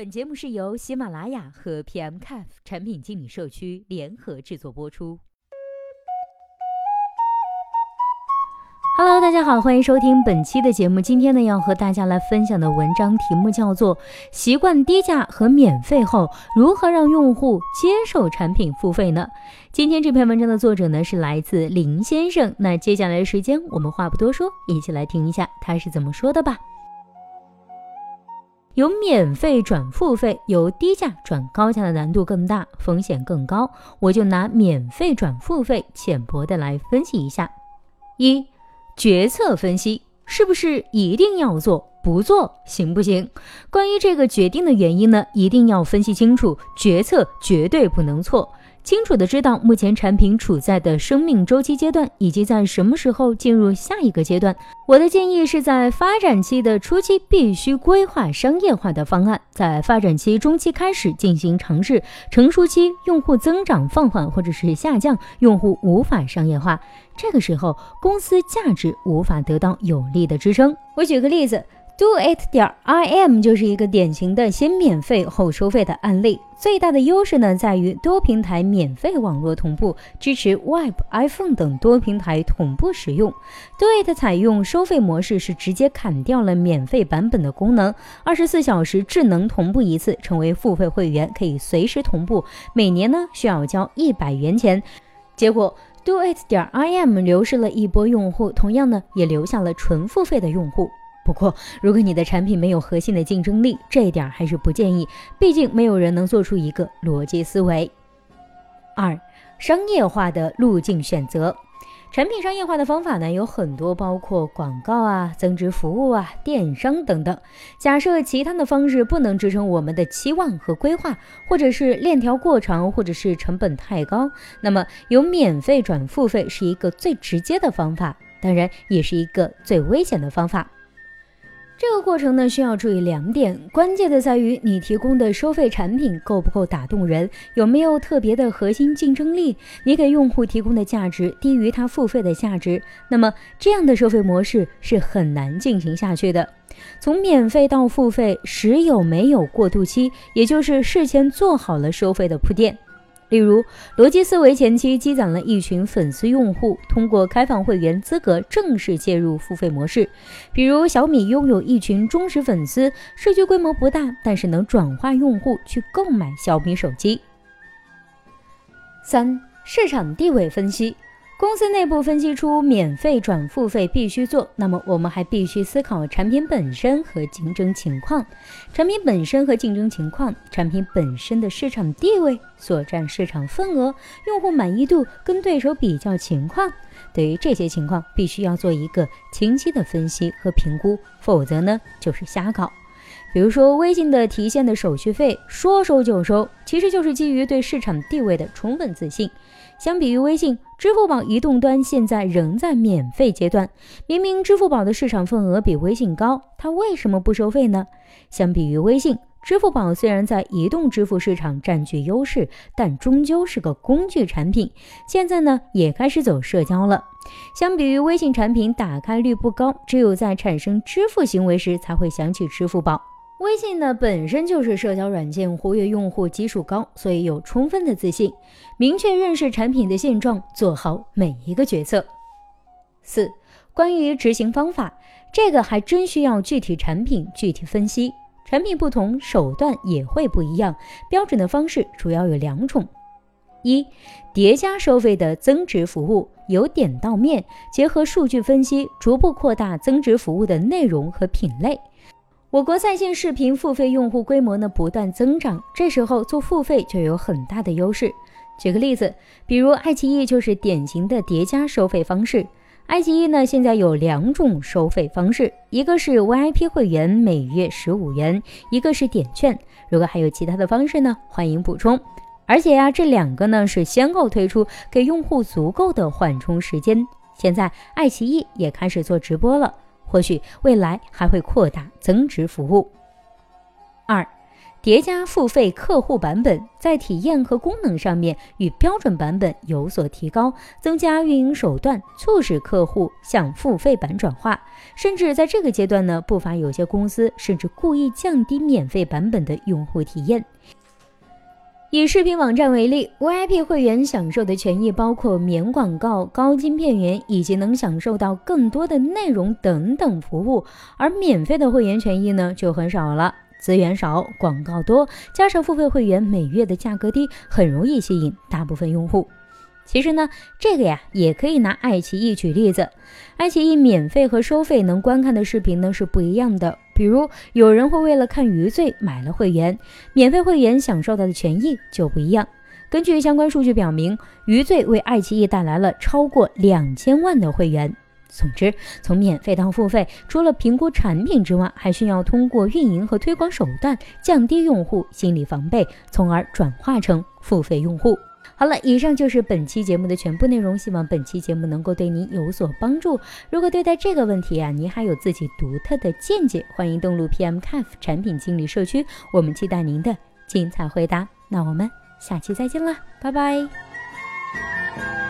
本节目是由喜马拉雅和 PMCAF 产品经理社区联合制作播出。Hello，大家好，欢迎收听本期的节目。今天呢，要和大家来分享的文章题目叫做《习惯低价和免费后，如何让用户接受产品付费呢？》今天这篇文章的作者呢是来自林先生。那接下来的时间，我们话不多说，一起来听一下他是怎么说的吧。由免费转付费，由低价转高价的难度更大，风险更高。我就拿免费转付费浅薄的来分析一下。一决策分析是不是一定要做？不做行不行？关于这个决定的原因呢，一定要分析清楚，决策绝对不能错。清楚的知道目前产品处在的生命周期阶段，以及在什么时候进入下一个阶段。我的建议是在发展期的初期必须规划商业化的方案，在发展期中期开始进行尝试，成熟期用户增长放缓或者是下降，用户无法商业化，这个时候公司价值无法得到有力的支撑。我举个例子。Do it 点 I M 就是一个典型的先免费后收费的案例。最大的优势呢，在于多平台免费网络同步，支持 Web、iPhone 等多平台同步使用。Do it 采用收费模式，是直接砍掉了免费版本的功能，二十四小时智能同步一次，成为付费会员可以随时同步，每年呢需要交一百元钱。结果 Do it 点 I M 流失了一波用户，同样呢也留下了纯付费的用户。不过，如果你的产品没有核心的竞争力，这一点还是不建议。毕竟，没有人能做出一个逻辑思维。二、商业化的路径选择，产品商业化的方法呢有很多，包括广告啊、增值服务啊、电商等等。假设其他的方式不能支撑我们的期望和规划，或者是链条过长，或者是成本太高，那么由免费转付费是一个最直接的方法，当然也是一个最危险的方法。过程呢，需要注意两点，关键的在于你提供的收费产品够不够打动人，有没有特别的核心竞争力。你给用户提供的价值低于他付费的价值，那么这样的收费模式是很难进行下去的。从免费到付费，时有没有过渡期，也就是事前做好了收费的铺垫。例如，逻辑思维前期积攒了一群粉丝用户，通过开放会员资格正式介入付费模式。比如小米拥有一群忠实粉丝，社区规模不大，但是能转化用户去购买小米手机。三、市场地位分析。公司内部分析出免费转付费必须做，那么我们还必须思考产品本身和竞争情况。产品本身和竞争情况，产品本身的市场地位、所占市场份额、用户满意度跟对手比较情况。对于这些情况，必须要做一个清晰的分析和评估，否则呢就是瞎搞。比如说微信的提现的手续费说收就收，其实就是基于对市场地位的充分自信。相比于微信，支付宝移动端现在仍在免费阶段。明明支付宝的市场份额比微信高，它为什么不收费呢？相比于微信，支付宝虽然在移动支付市场占据优势，但终究是个工具产品。现在呢，也开始走社交了。相比于微信产品打开率不高，只有在产生支付行为时才会想起支付宝。微信呢本身就是社交软件，活跃用户基数高，所以有充分的自信，明确认识产品的现状，做好每一个决策。四、关于执行方法，这个还真需要具体产品具体分析，产品不同，手段也会不一样。标准的方式主要有两种：一、叠加收费的增值服务，由点到面，结合数据分析，逐步扩大增值服务的内容和品类。我国在线视频付费用户规模呢不断增长，这时候做付费就有很大的优势。举个例子，比如爱奇艺就是典型的叠加收费方式。爱奇艺呢现在有两种收费方式，一个是 VIP 会员，每月十五元；一个是点券。如果还有其他的方式呢，欢迎补充。而且呀，这两个呢是先后推出，给用户足够的缓冲时间。现在爱奇艺也开始做直播了。或许未来还会扩大增值服务。二，叠加付费客户版本，在体验和功能上面与标准版本有所提高，增加运营手段，促使客户向付费版转化。甚至在这个阶段呢，不乏有些公司甚至故意降低免费版本的用户体验。以视频网站为例，VIP 会员享受的权益包括免广告、高精片源，以及能享受到更多的内容等等服务。而免费的会员权益呢，就很少了。资源少，广告多，加上付费会员每月的价格低，很容易吸引大部分用户。其实呢，这个呀也可以拿爱奇艺举例子。爱奇艺免费和收费能观看的视频呢是不一样的。比如有人会为了看《余罪》买了会员，免费会员享受到的权益就不一样。根据相关数据表明，《余罪》为爱奇艺带来了超过两千万的会员。总之，从免费到付费，除了评估产品之外，还需要通过运营和推广手段降低用户心理防备，从而转化成付费用户。好了，以上就是本期节目的全部内容，希望本期节目能够对您有所帮助。如果对待这个问题啊，您还有自己独特的见解，欢迎登录 PM CAF 产品经理社区，我们期待您的精彩回答。那我们下期再见啦，拜拜。